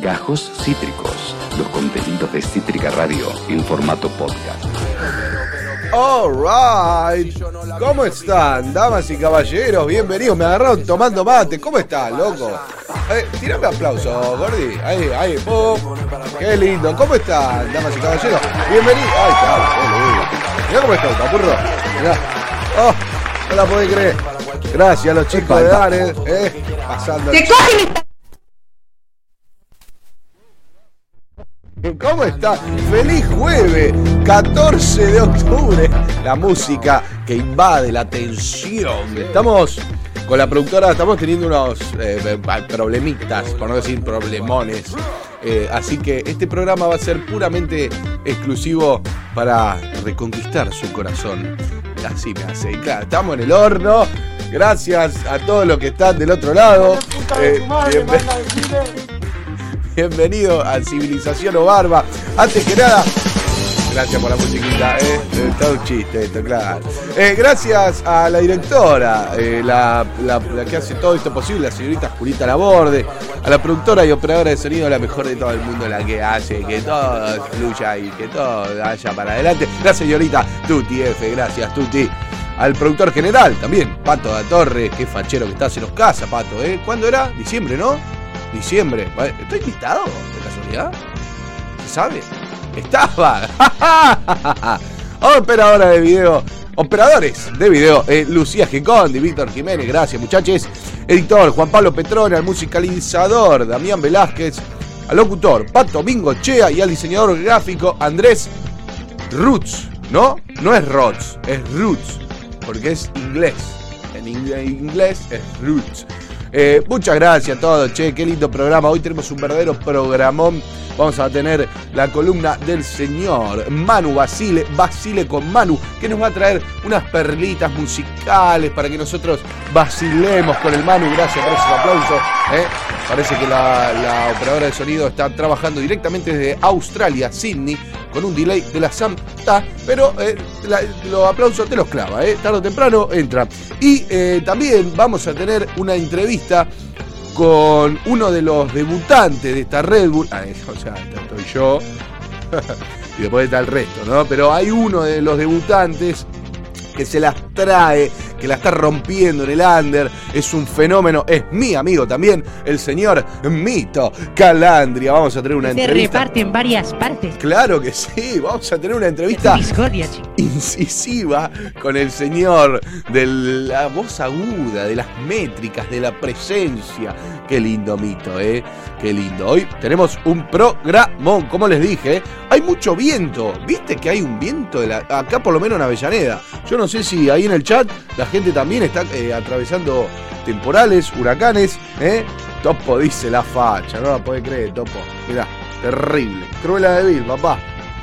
Gajos Cítricos, los contenidos de Cítrica Radio en formato podcast. Alright, ¿cómo están, damas y caballeros? Bienvenidos, me agarraron tomando mate. ¿Cómo estás, loco? Eh, tirame aplauso, Gordi. Ahí, ahí, pum. Qué lindo. ¿Cómo están, damas y caballeros? Bienvenidos. Ay, cabrón, Mirá cómo está, papurro. Mirá. Oh, no la podés creer. Gracias a los chicos de Dare, eh, pasando. ¡Te cogen ¿Cómo está? ¡Feliz jueves! 14 de octubre. La música que invade la tensión. Estamos con la productora, estamos teniendo unos eh, problemitas, por no decir problemones. Eh, así que este programa va a ser puramente exclusivo para reconquistar su corazón. Así me hace. Claro, estamos en el horno. Gracias a todos los que están del otro lado. Eh, Bienvenido a Civilización o Barba. Antes que nada, gracias por la musiquita, eh, eh, todo un chiste esto, claro. Eh, gracias a la directora, eh, la que hace todo esto posible, la señorita Julita Laborde, a la productora y operadora de sonido, la mejor de todo el mundo, la que hace que todo fluya y que todo vaya para adelante. La señorita Tuti F, gracias Tuti. Al productor general también, Pato da Torre, qué fachero que está, se nos casa, Pato, ¿eh? ¿Cuándo era? Diciembre, ¿no? Diciembre. ¿Estoy invitado? ¿De casualidad? ¿Se sabe? Estaba. Operadora de video. Operadores de video. eh, Lucía Gicondi, Víctor Jiménez. Gracias, muchachos. Editor Juan Pablo Petrone. Al musicalizador Damián Velázquez. Al locutor Pato Mingo Chea. Y al diseñador gráfico Andrés Roots. ¿No? No es Rots, es Roots. Porque es inglés. En ing- inglés es Roots. Eh, muchas gracias a todos, che, qué lindo programa. Hoy tenemos un verdadero programón. Vamos a tener la columna del señor Manu Basile, Basile con Manu, que nos va a traer unas perlitas musicales para que nosotros vacilemos con el Manu. Gracias por esos aplausos. eh. Parece que la, operadora de sonido está trabajando directamente desde Australia, Sydney, con un delay de la Santa, pero eh, los aplausos te los clava, eh. tarde o temprano entra. Y eh, también vamos a tener una entrevista con uno de los debutantes de esta Red Bull. Ah, o sea, estoy yo. y después está el resto, ¿no? Pero hay uno de los debutantes que se las trae, que la está rompiendo en el under, es un fenómeno, es mi amigo también, el señor Mito Calandria. Vamos a tener una Se entrevista. reparte en varias partes. Claro que sí, vamos a tener una entrevista incisiva con el señor de la voz aguda, de las métricas, de la presencia. Qué lindo mito, ¿eh? Qué lindo. Hoy tenemos un programón, como les dije, ¿eh? hay mucho viento. ¿Viste que hay un viento de la- acá por lo menos en Avellaneda? Yo no sé si ahí en el chat la gente también está eh, atravesando temporales, huracanes, ¿eh? Topo dice la facha, no la puede creer, Topo. Mirá, terrible. Cruela de Vil, papá.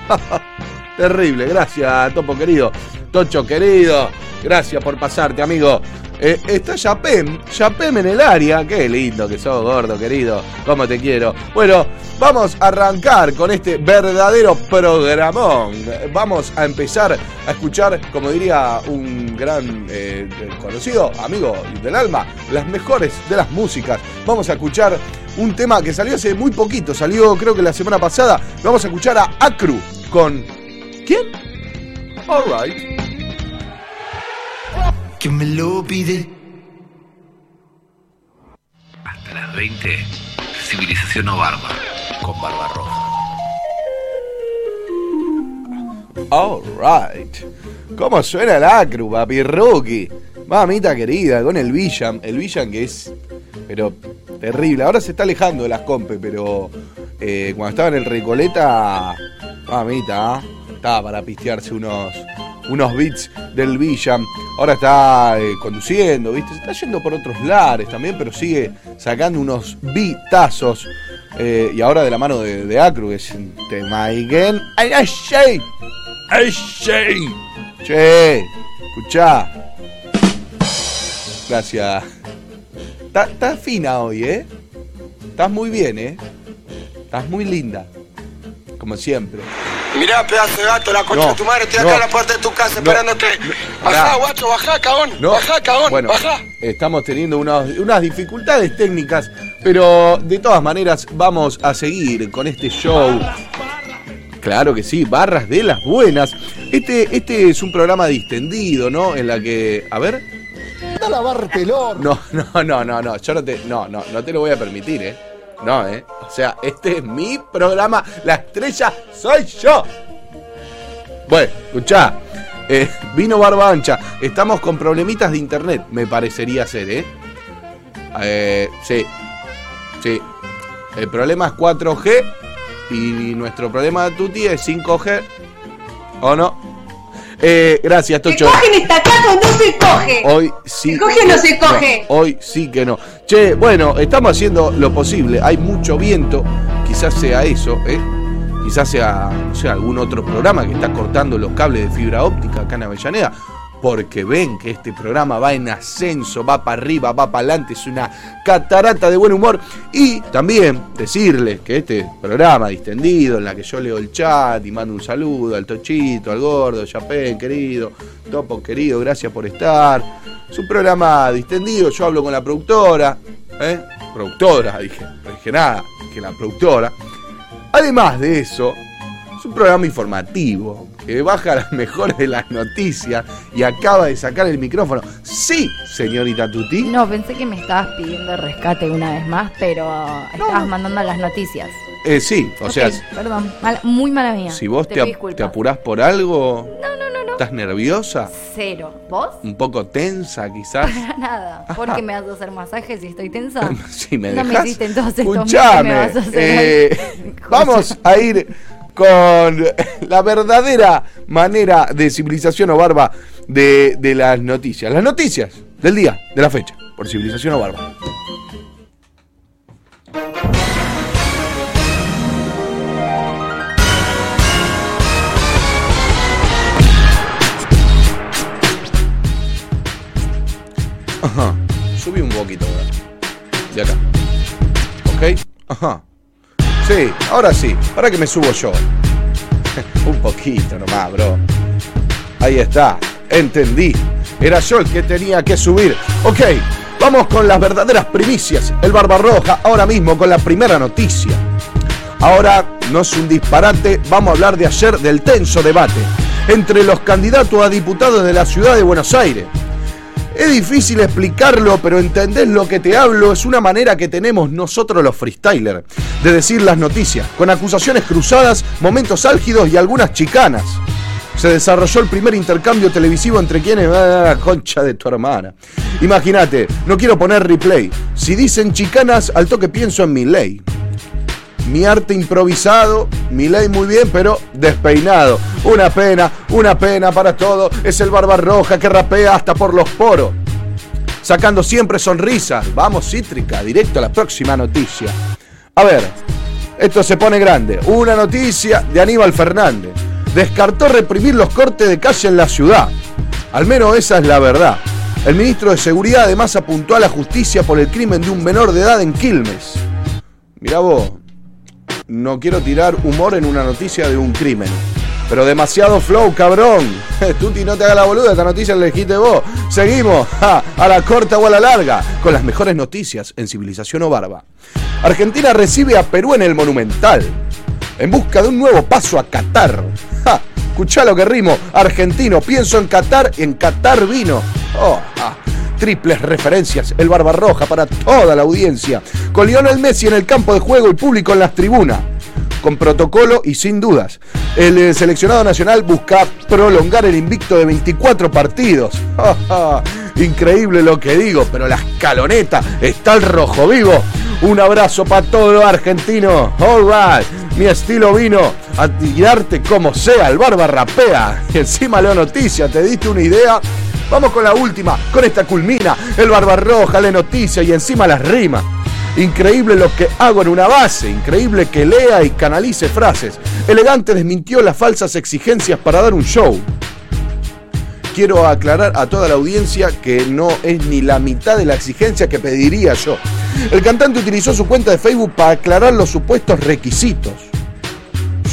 Terrible, gracias, Topo querido. Tocho querido, gracias por pasarte, amigo. Eh, está Yapem, Yapem en el área. Qué lindo que sos, gordo, querido. Cómo te quiero. Bueno, vamos a arrancar con este verdadero programón. Vamos a empezar a escuchar, como diría un gran eh, conocido, amigo del alma, las mejores de las músicas. Vamos a escuchar un tema que salió hace muy poquito, salió creo que la semana pasada. Vamos a escuchar a Acru con. ¿Quién? Alright. Que me lo pide. Hasta las 20, Civilización o Barba, con Barba Roja. Alright. ¿Cómo suena el Acru, papi Rookie? Mamita querida, con el Villan. El Villan que es. Pero terrible. Ahora se está alejando de las compes, pero eh, cuando estaba en el Recoleta. Mamita, ¿ah? estaba para pistearse unos, unos beats del Villan. Ahora está eh, conduciendo, ¿viste? Se está yendo por otros lares también, pero sigue sacando unos beatazos. Eh, y ahora de la mano de, de Acru, es un tema. ¡Ay, ay, ay! ¡Ay, ay! Che, escuchá. Gracias. Estás está fina hoy, ¿eh? Estás muy bien, ¿eh? Estás muy linda. Como siempre. Mirá, pedazo de gato, la concha No, de tu madre, estoy no. acá en la puerta de tu casa No, esperándote. bajá, guacho, bajá, cagón. No. Bajá, cagón, bueno, bajá. estamos teniendo unos- unas dificultades técnicas Pero de todas maneras vamos a seguir con este show. Claro que sí, barras de las buenas. Este, este es un programa distendido, ¿no? En la que. A ver. A. No, no, no, no, no. Yo no te. No, no, no te lo voy a permitir, ¿eh? No, ¿eh? O sea, este es mi programa. La estrella soy yo. Bueno, escuchá. Eh, vino Barba Ancha. Estamos con problemitas de internet, me parecería ser, ¿eh? Eh, sí. Sí. El problema es 4G y nuestro problema de Tuti es 5G. ¿O no? Eh, gracias, Se Tocho. coge en esta casa o no se coge. Hoy sí. ¿Se coge o no se coge? hoy sí que no. Che, bueno, estamos haciendo lo posible. Hay mucho viento. Quizás sea eso, ¿eh? Quizás sea, no sé, algún otro programa que está cortando los cables de fibra óptica acá en Avellaneda. Porque ven que este programa va en ascenso, va para arriba, va para adelante, es una catarata de buen humor. Y también decirles que este programa distendido, en la que yo leo el chat y mando un saludo al Tochito, al Gordo, Chapén, querido, Topo, querido, gracias por estar. Es un programa distendido, yo hablo con la productora, ¿eh? Productora, dije, no dije nada, que la productora. Además de eso, es un programa informativo que baja las mejores de las noticias y acaba de sacar el micrófono. Sí, señorita Tuti. No, pensé que me estabas pidiendo rescate una vez más, pero estabas mandando las noticias. Eh, sí, o sea, Perdón, muy mala mía. si vos te, ap- te apurás por algo, No, no, no, no. ¿estás nerviosa? Cero. ¿Vos? ¿Un poco tensa quizás? Para nada. Ajá. ¿Por qué me vas a hacer masajes si estoy tensa? Si me no me hiciste entonces escuchame, me vas a hacer eh, vamos a ir con la verdadera manera de civilización o barba de, de las noticias. Las noticias del día, de la fecha, por civilización o barba. Ajá. Subí un poquito. De acá. ¿Ok? Ajá. Sí, ahora sí. Ahora que me subo yo. un poquito nomás, bro. Ahí está. Entendí. Era yo el que tenía que subir. Ok. Vamos con las verdaderas primicias. El Barbarroja ahora mismo con la primera noticia. Ahora no es un disparate, vamos a hablar de ayer del tenso debate entre los candidatos a diputados de la ciudad de Buenos Aires. Es difícil explicarlo, pero entendés lo que te hablo. Es una manera que tenemos nosotros los freestylers de decir las noticias, con acusaciones cruzadas, momentos álgidos y algunas chicanas. Se desarrolló el primer intercambio televisivo entre quienes. Ah, concha de tu hermana. Imagínate, no quiero poner replay. Si dicen chicanas, al toque pienso en mi ley. Mi arte improvisado, mi ley muy bien, pero despeinado. Una pena, una pena para todo. Es el barba roja que rapea hasta por los poros. Sacando siempre sonrisas. Vamos, cítrica, directo a la próxima noticia. A ver, esto se pone grande. Una noticia de Aníbal Fernández. Descartó reprimir los cortes de calle en la ciudad. Al menos esa es la verdad. El ministro de Seguridad además apuntó a la justicia por el crimen de un menor de edad en Quilmes. Mirá vos, no quiero tirar humor en una noticia de un crimen. Pero demasiado flow, cabrón. Tuti, no te hagas la boluda, esta noticia la elegiste vos. Seguimos, ja, a la corta o a la larga, con las mejores noticias en Civilización o Barba. Argentina recibe a Perú en el Monumental, en busca de un nuevo paso a Qatar. Ja, escuchá lo que rimo, argentino, pienso en Qatar, en Qatar vino. Oh, ah, triples referencias, el Barbarroja para toda la audiencia. Con Lionel Messi en el campo de juego y público en las tribunas con protocolo y sin dudas. El eh, seleccionado nacional busca prolongar el invicto de 24 partidos. Increíble lo que digo, pero la escaloneta está el rojo vivo. Un abrazo para todos los argentinos. All right. Mi estilo vino a tirarte como sea. El barba rapea. Encima leo noticias. ¿Te diste una idea? Vamos con la última. Con esta culmina. El barba roja le noticia y encima las rimas. Increíble lo que hago en una base, increíble que lea y canalice frases. Elegante desmintió las falsas exigencias para dar un show. Quiero aclarar a toda la audiencia que no es ni la mitad de la exigencia que pediría yo. El cantante utilizó su cuenta de Facebook para aclarar los supuestos requisitos.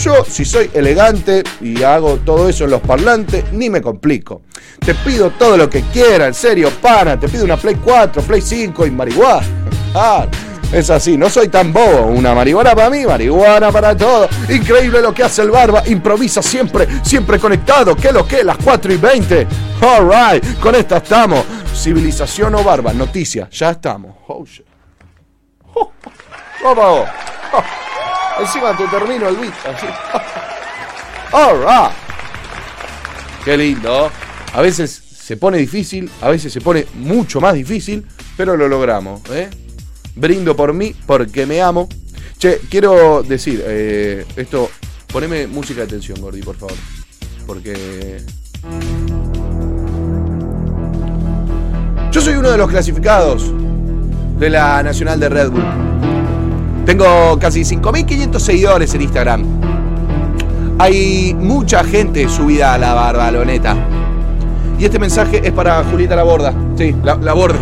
Yo, si soy elegante y hago todo eso en los parlantes, ni me complico. Te pido todo lo que quiera, en serio, pana. Te pido una Play 4, Play 5 y marihuana. Ah, Es así, no soy tan bobo. Una marihuana para mí, marihuana para todo. Increíble lo que hace el barba. Improvisa siempre, siempre conectado. ¿Qué lo que? Las 4 y 20. Alright, con esta estamos. Civilización o barba, noticia, ya estamos. Oh, shit. Oh, oh, oh. Encima te termino el beat así. Qué lindo. A veces se pone difícil, a veces se pone mucho más difícil, pero lo logramos. ¿eh? Brindo por mí porque me amo. Che, quiero decir, eh, esto, poneme música de atención, Gordi, por favor. Porque... Yo soy uno de los clasificados de la Nacional de Red Bull. Tengo casi 5.500 seguidores en Instagram. Hay mucha gente subida a la barbaloneta. Y este mensaje es para Julieta Laborda. Sí, la, la borde.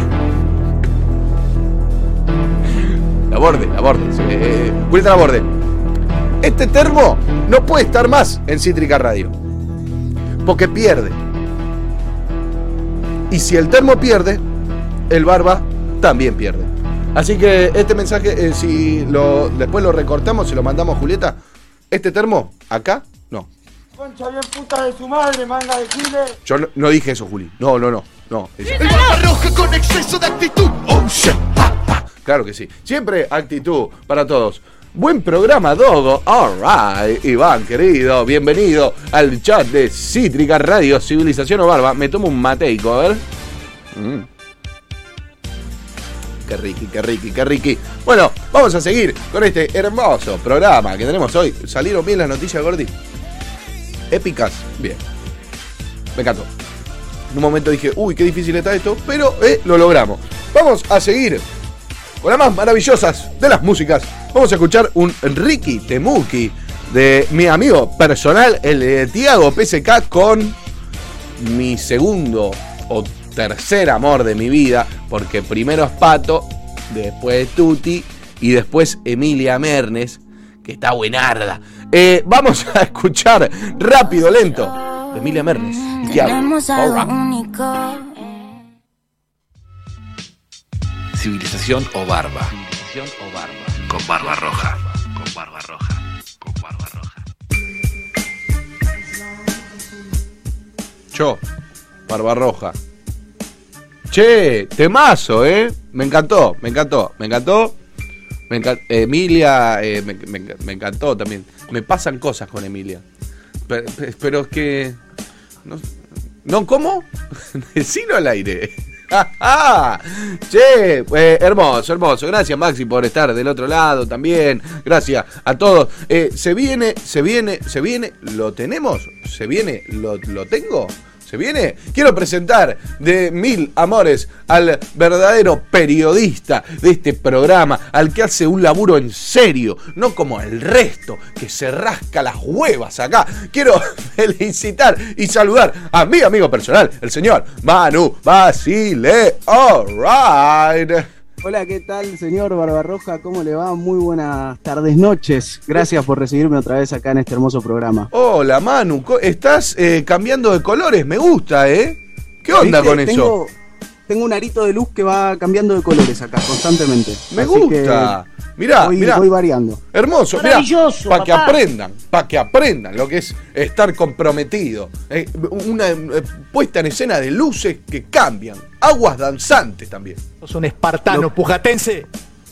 La borde, la borde. sí, eh, Julieta Laborde. Este termo no puede estar más en Cítrica Radio. Porque pierde. Y si el termo pierde, el barba también pierde. Así que este mensaje, eh, si lo, después lo recortamos y lo mandamos a Julieta, este termo, acá, no. Concha bien puta de su madre, manga de chile. Yo no, no dije eso, Juli. No, no, no. no. Roja con exceso de actitud. Oh, shit. Ah, ah. Claro que sí. Siempre actitud para todos. Buen programa, Dogo. Alright. Iván, querido, bienvenido al chat de Cítrica Radio Civilización o Barba. Me tomo un mateico, a ver. Mm. Qué riqui, qué riqui, qué riqui. Bueno, vamos a seguir con este hermoso programa que tenemos hoy. ¿Salieron bien las noticias, Gordi? Épicas. Bien. Me encantó. En un momento dije, uy, qué difícil está esto, pero eh, lo logramos. Vamos a seguir con las más maravillosas de las músicas. Vamos a escuchar un Ricky Temuki de mi amigo personal, el de Tiago PSK, con mi segundo o tercer amor de mi vida, porque primero es Pato, después Tuti y después Emilia Mernes, que está buenarda. Eh, vamos a escuchar rápido, lento, de Emilia Mernes. y único. Civilización o barba. Civilización o barba. Con barba roja. Con barba roja. Con barba roja. Yo, Barbarroja. Che, temazo, ¿eh? Me encantó, me encantó, me encantó. Me Emilia, eh, me, me- me encantó también. Me pasan cosas con Emilia. Pero, pero es que... No, ¿no ¿cómo? Decilo al aire. che, eh, hermoso, hermoso. Gracias Maxi por estar del otro lado también. Gracias a todos. Eh, se viene, se viene, se viene. ¿Lo tenemos? ¿Se viene? ¿Lo, lo tengo? ¿Se viene? Quiero presentar de mil amores al verdadero periodista de este programa, al que hace un laburo en serio, no como el resto, que se rasca las huevas acá. Quiero felicitar y saludar a mi amigo personal, el señor Manu Basile. Alright. Hola, ¿qué tal, señor Barbarroja? ¿Cómo le va? Muy buenas tardes, noches. Gracias por recibirme otra vez acá en este hermoso programa. Hola Manu, estás eh, cambiando de colores, me gusta, ¿eh? ¿Qué onda ¿Viste? con eso? Tengo, tengo un arito de luz que va cambiando de colores acá constantemente. Me Así gusta. Mirá, voy, mirá. voy variando. Hermoso, mirá, Maravilloso, para que aprendan, para que aprendan lo que es estar comprometido. Eh, una eh, puesta en escena de luces que cambian, aguas danzantes también. Sos un espartano pujatense.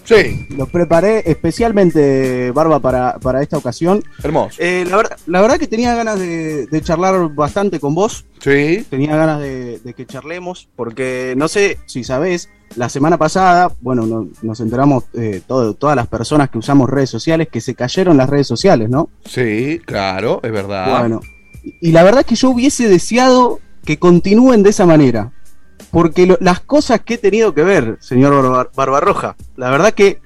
Sí. Lo preparé especialmente, Barba, para, para esta ocasión. Hermoso. Eh, la, ver- la verdad que tenía ganas de, de charlar bastante con vos. Sí. Tenía ganas de, de que charlemos, porque no sé si sabés, la semana pasada, bueno, no- nos enteramos eh, todo- todas las personas que usamos redes sociales que se cayeron las redes sociales, ¿no? Sí, claro, es verdad. Bueno, y la verdad que yo hubiese deseado que continúen de esa manera. Porque lo- las cosas que he tenido que ver, señor Barba- Barbarroja, la verdad que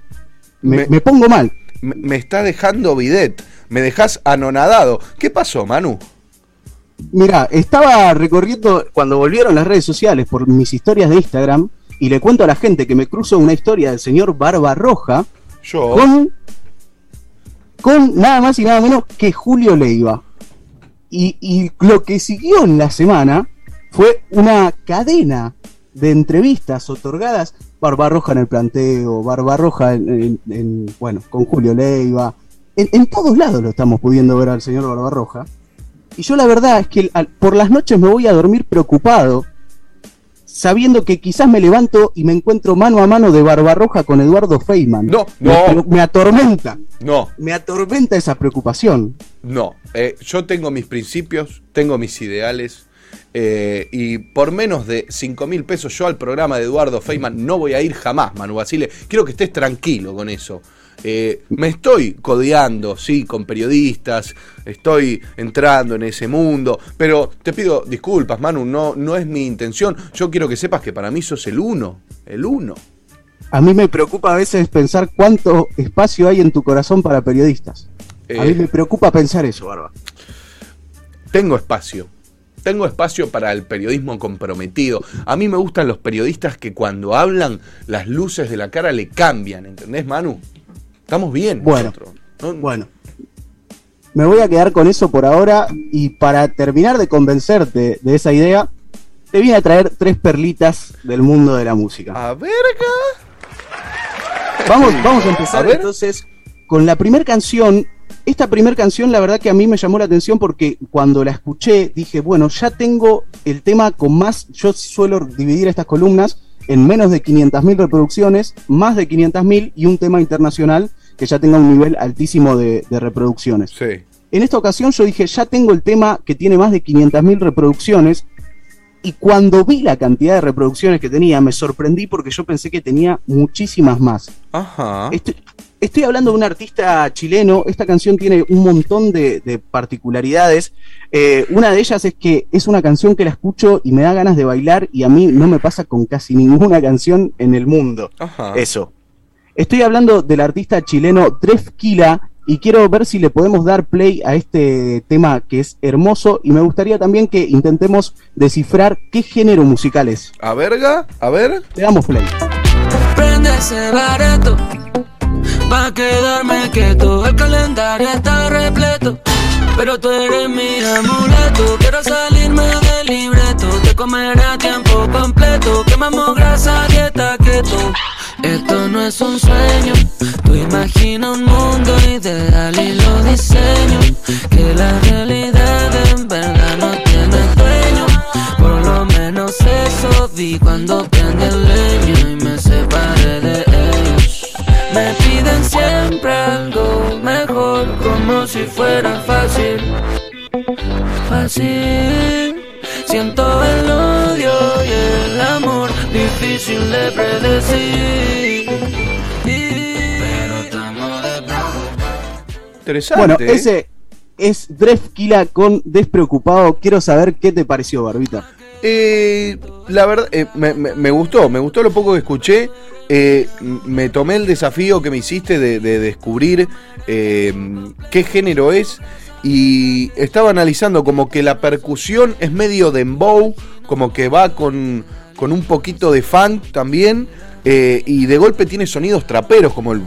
me, Me- me pongo mal. Me, me está dejando bidet, me dejas anonadado. ¿Qué pasó, Manu? Mira, estaba recorriendo cuando volvieron las redes sociales por mis historias de Instagram y le cuento a la gente que me cruzo una historia del señor Barbarroja Yo. con, con nada más y nada menos que Julio Leiva. Y, y lo que siguió en la semana fue una cadena de entrevistas otorgadas Barbarroja en el planteo, Barbarroja en, en- en- bueno, con Julio Leiva. En, en todos lados lo estamos pudiendo ver al señor Barbarroja. Y yo la verdad es que al- por las noches me voy a dormir preocupado, sabiendo que quizás me levanto y me encuentro mano a mano de Barbarroja con Eduardo Feynman. No, Me- no. me atormenta. No, Me atormenta esa preocupación. no. Eh, yo tengo mis principios, tengo mis ideales. Eh, y por menos de 5 mil pesos yo al programa de Eduardo Feynman no voy a ir jamás, Manu Basile. Quiero que estés tranquilo con eso. Eh, me estoy codeando, sí, con periodistas, estoy entrando en ese mundo, pero te pido disculpas, Manu, no, no es mi intención. Yo quiero que sepas que para mí sos el uno, el uno. A mí me preocupa a veces pensar cuánto espacio hay en tu corazón para periodistas. A Eh, mí me preocupa pensar eso, Barba. tengo espacio. Tengo espacio para el periodismo comprometido. A mí me gustan los periodistas que cuando hablan las luces de la cara le cambian, ¿entendés, Manu? Estamos bien. Bueno, nosotros. No- Bueno, me voy a quedar con eso por ahora y para terminar de convencerte de esa idea, te vine a traer tres perlitas del mundo de la música. A ver, Vamos, vamos a empezar A ver. entonces con la primera canción. Esta primera canción, la verdad que a mí me llamó la atención porque cuando la escuché dije, bueno, ya tengo el tema con más. Yo suelo dividir estas columnas en menos de 500.000 reproducciones, más de 500.000 y un tema internacional que ya tenga un nivel altísimo de, de reproducciones. Sí. En esta ocasión yo dije, ya tengo el tema que tiene más de 500.000 reproducciones. Y cuando vi la cantidad de reproducciones que tenía, me sorprendí porque yo pensé que tenía muchísimas más. Ajá. Estoy, estoy hablando de un artista chileno. Esta canción tiene un montón de, de particularidades. Eh, una de ellas es que es una canción que la escucho y me da ganas de bailar y a mí no me pasa con casi ninguna canción en el mundo. Ajá. Eso. Estoy hablando del artista chileno Drefkila y quiero ver si le podemos dar play a este tema que es hermoso y me gustaría también que intentemos descifrar qué género musical es. A verga, a ver. Le damos play. Prende ese bareto Pa' quedarme quieto El calendario está repleto Pero tú eres mi amuleto Quiero salirme del libreto Te comeré a tiempo completo Quemamos grasa, dieta keto Esto no es un sueño Tú imagina un mundo ideal y lo diseño Que la realidad en verdad no tiene dueño Por lo menos eso vi cuando prendí el leño y me separé de ellos. Me piden siempre algo mejor, como si fuera fácil. Fácil. Siento el odio y el amor, difícil de predecir. Interesante. Bueno, ¿eh? ese es Drefkila con Despreocupado. Quiero saber qué te pareció, Barbita. Eh, la verdad, eh, me, me- me gustó, me gustó lo poco que escuché. Eh, me tomé el desafío que me hiciste de, de descubrir qué género es. Y estaba analizando como que la percusión es medio dembow, como que va con, con un poquito de funk también. y de golpe tiene sonidos traperos, como el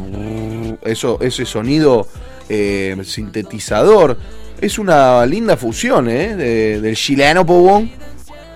eso, ese sonido eh, sintetizador. Es una linda fusión, ¿eh? de- del chileno, Pobón.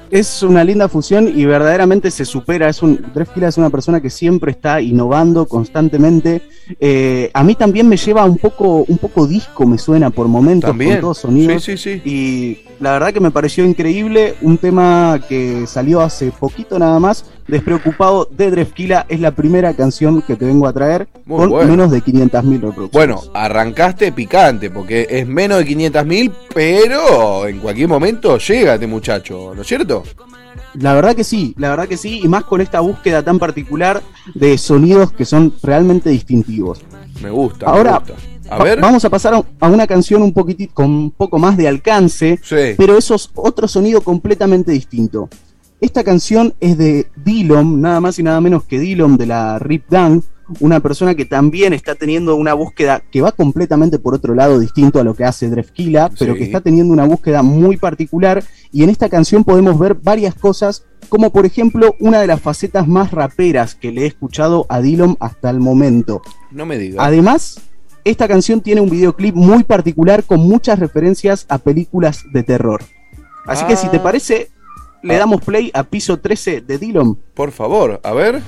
Es una linda fusión y verdaderamente se supera. Es un Drefkila es una persona que siempre está innovando constantemente. Eh, a mí también me lleva un poco, un poco disco, me suena por momentos También. con todos sonidos. Sí, sí, sí. Y la verdad que me pareció increíble. Un tema que salió hace poquito nada más. Despreocupado de Drefkila es la primera canción que te vengo a traer Muy con bueno. menos de 500.000 reproducciones. Bueno, arrancaste picante, porque es menos de 500 mil, pero en cualquier momento llega este muchacho, ¿no es cierto? La verdad que sí, la verdad que sí, y más con esta búsqueda tan particular de sonidos que son realmente distintivos. Me gusta. Ahora, me gusta. A ver. vamos a pasar a, a una canción un poquitito con un poco más de alcance, Sí. pero eso es otro sonido completamente distinto. Esta canción es de Dillom, nada más y nada menos que Dillom de la Rip Gang, una persona que también está teniendo una búsqueda que va completamente por otro lado distinto a lo que hace Drefkila, pero Sí. que está teniendo una búsqueda muy particular y en esta canción podemos ver varias cosas, como por ejemplo una de las facetas más raperas que le he escuchado a Dillom hasta el momento. No me digas. Además, esta canción tiene un videoclip muy particular con muchas referencias a películas de terror. Así que si te Ah. parece, le Ah. damos play a piso 13 de Dillon. Por favor, a ver.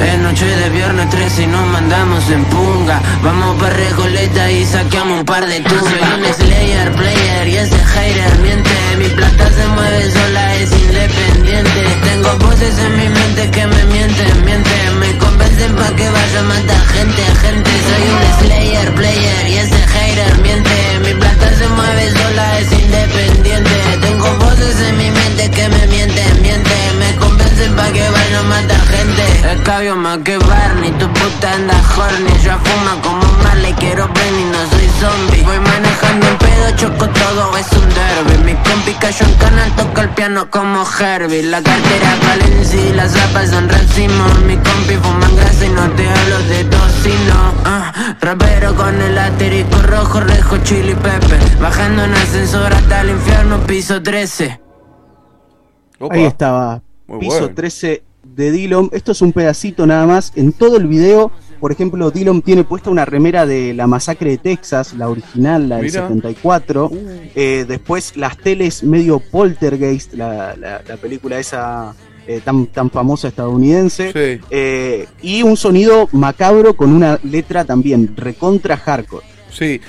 Es noche de viernes 13 y nos mandamos en punga. Vamos pa' Recoleta y saqueamos un par de. Soy un Slayer player y ese hater miente. Mi plata se mueve sola, es independiente. Tengo voces en mi mente que me mienten, mienten. Me convencen pa' que vaya a matar gente, gente. Soy un Slayer player y ese hater miente. Mi plata se mueve sola, es independiente. Tengo voces en mi mente que me mienten, mienten. Me convencen pa' que vaya a matar gente. Escabio más que Barney, tu puta anda horny. Yo fuma como Marley, quiero Benny, no soy zombie. Voy manejando un pedo, choco todo, es un derby. Mi compi cayó en canal, toca el piano como Herbie. La cartera Valencia y las zapas son racimo. Mi compi fuman grasa y no te hablo de tocino. Ah, rapero con el asterisco rojo, rejo, chili, pepe. Bajando en ascensor hasta el infierno, piso 13. Opa. Ahí estaba. Muy Piso bueno. 13 de Dillon. Esto es un pedacito nada más. En todo el video, por ejemplo, Dillon tiene puesta una remera de la masacre de Texas, la original, la del Mira. 74. Eh, después las teles medio poltergeist, la, la- la película esa eh, tan, tan famosa estadounidense. Sí. Eh, y un sonido macabro con una letra también recontra hardcore. Sí,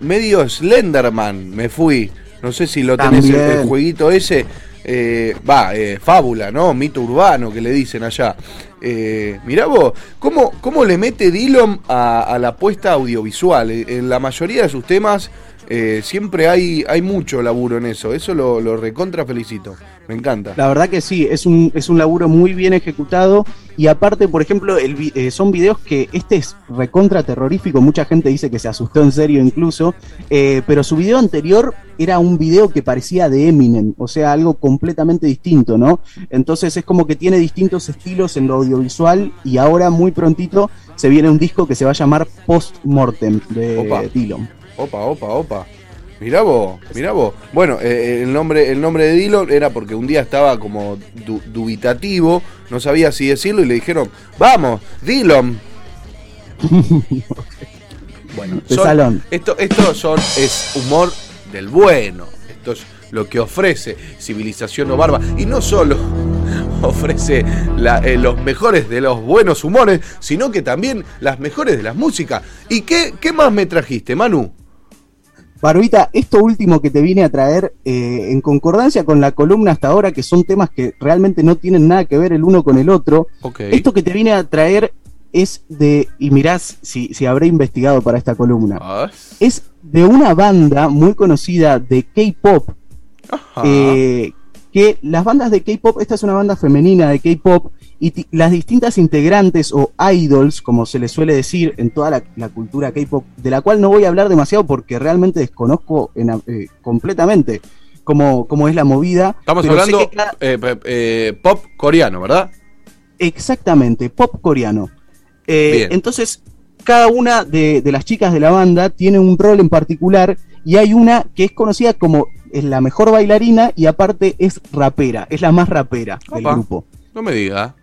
medio Slenderman me fui. No sé si lo tenés el, También. el jueguito ese. Eh, Va, eh, fábula, ¿no? Mito urbano que le dicen allá. Eh, mirá vos, ¿cómo, cómo le mete Dillon a, a la apuesta audiovisual? Eh, En la mayoría de sus temas eh, siempre hay, hay mucho laburo en eso. Eso lo, lo recontra felicito. Me encanta. La verdad que sí, es un, es un laburo muy bien ejecutado y aparte, por ejemplo, el eh, son videos que este es recontra terrorífico, mucha gente dice que se asustó en serio incluso, eh, pero su video anterior era un video que parecía de Eminem, o sea, algo completamente distinto, ¿no? Entonces es como que tiene distintos estilos en lo audiovisual y ahora muy prontito se viene un disco que se va a llamar Post Mortem de Opa. Opa, opa, opa. Mirá vos, mirá vos. Bueno, eh, el, nombre, el nombre de Dillon era porque un día estaba como du- dubitativo, no sabía si decirlo y le dijeron, vamos, Dillon. Bueno, De son- salón. Esto, esto son, es humor del bueno. Esto es lo que ofrece Civilización o Barba. Y no solo ofrece la- eh, los mejores de los buenos humores, sino que también las mejores de las músicas. ¿Y qué, qué más me trajiste, Manu? Barbita, esto último que te vine a traer, eh, en concordancia con la columna hasta ahora, que son temas que realmente no tienen nada que ver el uno con el otro, esto que te vine a traer es de, y mirás si, si habré investigado para esta columna, Ah, es de una banda muy conocida de K-Pop, ajá. eh, que las bandas de K-Pop, esta es una banda femenina de K-Pop, y las distintas integrantes o idols, como se les suele decir en toda la, la cultura K-Pop, de la cual no voy a hablar demasiado porque realmente desconozco en eh, completamente cómo, cómo es la movida. Estamos hablando cada- eh, eh, pop coreano, ¿verdad? Exactamente, pop coreano. Entonces, cada una de, de las chicas de la banda tiene un rol en particular y hay una que es conocida como es la mejor bailarina y aparte es rapera, es la más rapera del grupo. No me diga.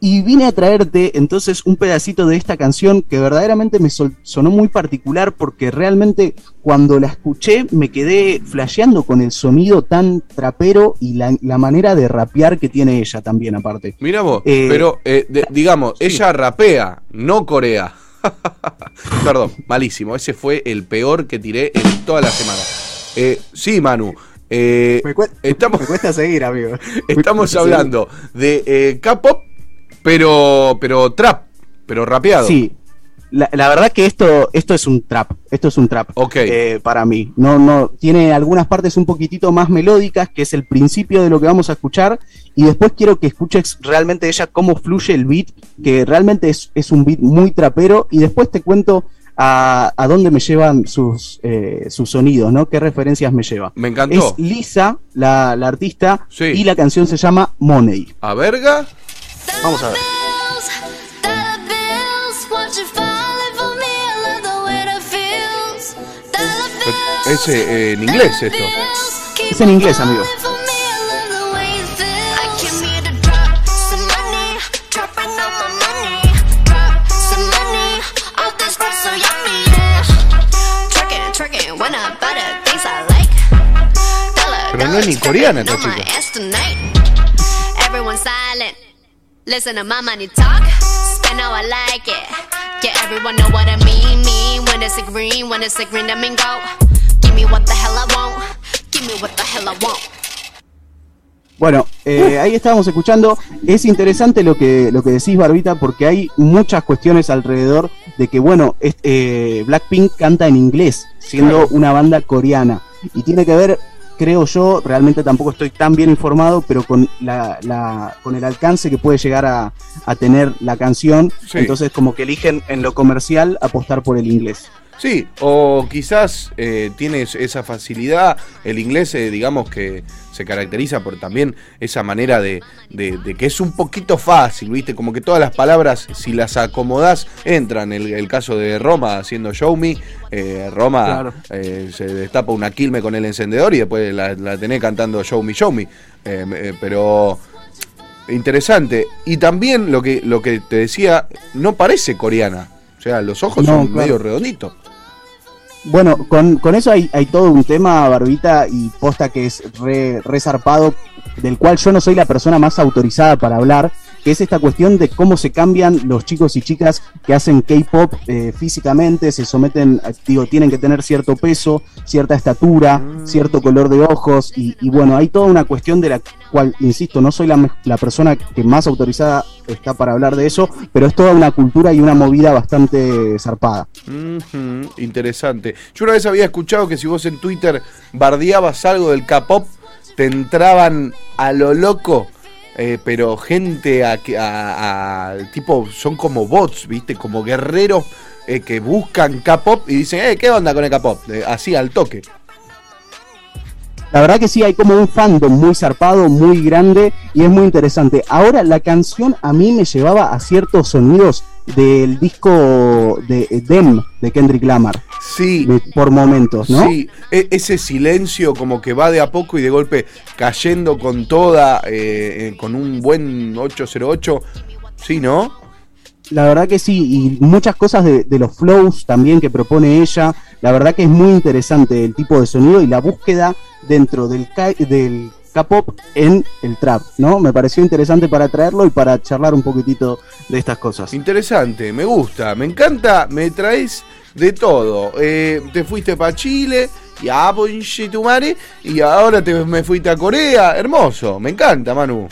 Y vine a traerte entonces un pedacito de esta canción que verdaderamente me sonó muy particular porque realmente cuando la escuché me quedé flasheando con el sonido tan trapero y la, la manera de rapear que tiene ella también aparte. Mira vos, Eh, pero eh, de- digamos, ella rapea, no corea. Perdón, malísimo. Ese fue el peor que tiré en toda la semana. Eh, sí, Manu. eh, Me, cue- estamos, me cuesta seguir, amigo. estamos hablando de eh, K-pop, pero, pero trap, pero rapeado. Sí. La, la verdad que esto, esto es un trap. Esto es un trap. Eh, para mí. No, no, tiene algunas partes un poquitito más melódicas, que es el principio de lo que vamos a escuchar. Y después quiero que escuches realmente ella cómo fluye el beat, que realmente es, es un beat muy trapero. Y después te cuento a, a dónde me llevan sus, eh, sus sonidos, ¿no? ¿Qué referencias me lleva? Me encantó. Es Lisa, la, la artista, Sí. y la canción se llama Money. A verga. Vamos a ver. Es eh, en inglés esto. Es en inglés, amigo. Pero no es ni coreana esta chica. Listen to my money talk, spend how I like it. Yeah, everyone know what I mean. Mean when it's a green, when it's a green, I mean go. Give me what the hell I want. Give me what the hell I want. Bueno, eh, ahí estábamos escuchando. Es interesante lo que, lo que decís, Barbita, porque hay muchas cuestiones alrededor de que, bueno, es- eh, Blackpink canta en inglés, siendo una banda coreana. Y tiene que ver, creo yo, realmente tampoco estoy tan bien informado, pero con, la, la- con el alcance que puede llegar a, a tener la canción. Sí. Entonces, como que eligen en lo comercial apostar por el inglés. Sí, o quizás eh, tienes esa facilidad, el inglés eh, digamos que se caracteriza por también esa manera de, de- de que es un poquito fácil, ¿viste? Como que todas las palabras, si las acomodás, entran. El, el caso de Roma haciendo Show Me, eh, Roma Claro. eh, se destapa una quilme con el encendedor y después la, la tenés cantando Show Me, Show Me. Eh, eh, pero interesante. Y también lo que, lo que te decía, no parece coreana. O sea, los ojos No, son claro. medio redonditos. Bueno, con, con eso hay, hay todo un tema, Barbita, y posta que es re, re zarpado, del cual yo no soy la persona más autorizada para hablar, que es esta cuestión de cómo se cambian los chicos y chicas que hacen K-pop eh, físicamente, se someten, a- digo, tienen que tener cierto peso, cierta estatura, cierto color de ojos, y, y bueno, hay toda una cuestión de la cual, insisto, no soy la, la persona que más autorizada está para hablar de eso, pero es toda una cultura y una movida bastante zarpada. Interesante. Yo una vez había escuchado que si vos en Twitter bardeabas algo del K-pop, te entraban a lo loco, eh, pero gente a, a- tipo, son como bots, ¿viste? Como guerreros eh, que buscan K-pop y dicen, eh, ¿qué onda con el K-pop? Eh, así al toque. La verdad que sí, hay como un fandom muy zarpado, muy grande y es muy interesante. Ahora, la canción a mí me llevaba a ciertos sonidos del disco de eh, Dem de Kendrick Lamar. Sí. por momentos, ¿no? Sí, e- ese silencio como que va de a poco y de golpe cayendo con toda, eh, eh, con un buen 808. Sí, ¿no? La verdad que sí, y muchas cosas de, de los flows también que propone ella. La verdad que es muy interesante el tipo de sonido y la búsqueda dentro del, del K-pop en el trap, ¿no? Me pareció interesante para traerlo y para charlar un poquitito de estas cosas. Interesante, me gusta, me encanta, me traes de todo. Eh, te fuiste para Chile, y a tu madre, y ahora te, me fuiste a Corea. Hermoso, me encanta, Manu.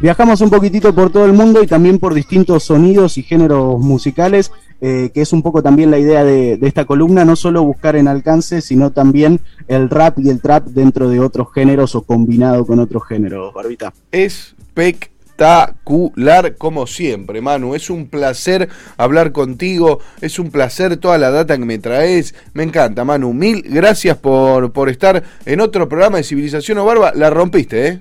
Viajamos un poquitito por todo el mundo y también por distintos sonidos y géneros musicales, eh, que es un poco también la idea de, esta columna, no solo buscar en alcance, sino también el rap y el trap dentro de otros géneros o combinado con otros géneros, Barbita. Espectacular como siempre, Manu. Es un placer hablar contigo. Es un placer toda la data que me traes. Me encanta, Manu. Mil gracias por, por estar en otro programa de Civilización o Barba. La rompiste, ¿eh?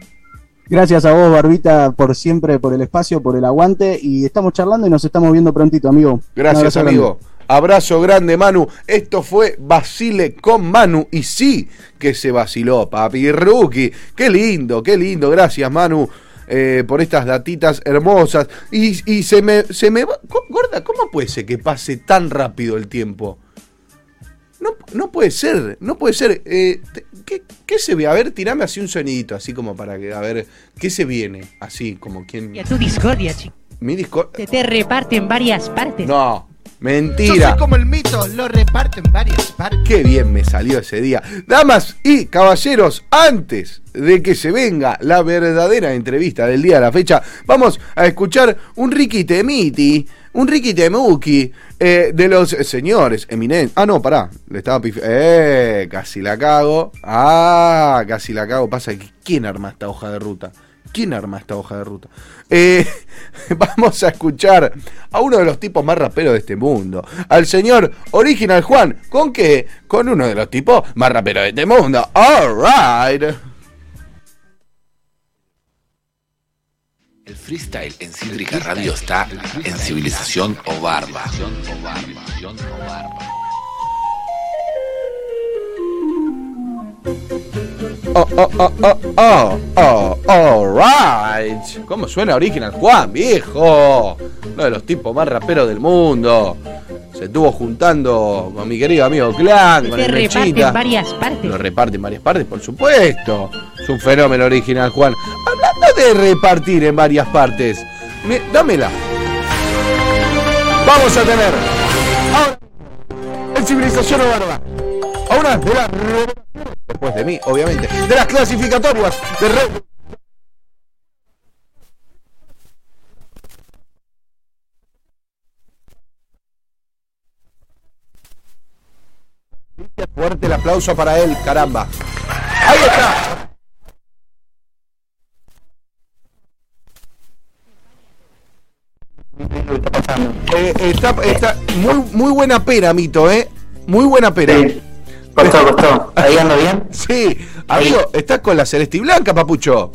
Gracias a vos, Barbita, por siempre, por el espacio, por el aguante y estamos charlando y nos estamos viendo prontito, amigo. Gracias, amigo. grande. Abrazo grande, Manu. Esto fue Basile con Manu. Y sí que se vaciló, papi. Rookie. Qué lindo, qué lindo. Gracias, Manu. eh, por estas datitas hermosas. Y, y se me, se me va. Gorda, ¿cómo puede ser que pase tan rápido el tiempo? No, no puede ser, no puede ser. Eh, te- ¿qué, qué se ve? A ver, tirame así un sonidito, así como para que, a ver, ¿qué se viene? Así, como quien. Y a tu discordia, chico. Mi Discord. Se te reparte en varias partes. No, Yo mentira. soy como el mito, lo reparto en varias partes. Qué bien me salió ese día. Damas y caballeros, antes de que se venga la verdadera entrevista del día de la fecha, vamos a escuchar un Ricky Temiti, un Ricky Temuki eh, de los señores eminentes. Ah, no, pará, le estaba pif- Eh, casi la cago. Ah, casi la cago. Pasa que, ¿quién arma esta hoja de ruta? ¿Quién arma esta hoja de ruta? Eh, vamos a escuchar a uno de los tipos más raperos de este mundo, al señor Original Juan. ¿Con qué? Con uno de los tipos más raperos de este mundo. Alright. El freestyle en Cítrica Radio está en Civilización o Barba. Oh, oh, oh, oh, oh, oh, alright. ¿Cómo suena Original Juan, viejo? Uno de los tipos más raperos del mundo. Se estuvo juntando con mi querido amigo Clan, Se con el reparte en varias partes. Lo reparte en varias partes, por supuesto. Es un fenómeno original, Juan. Hablando de repartir en varias partes, Me- dámela. Vamos a tener. Ahora. En Civilización o Barba. Ahora de las. Después de mí, obviamente. De las clasificatorias de Red. Fuerte el aplauso para él, caramba. Ahí está. Eh, está, está muy, muy buena pera, Mito, ¿eh? Muy buena pera. Costó, costó. ¿Ahí ando bien? Sí, amigo, estás con la celeste y blanca, papucho.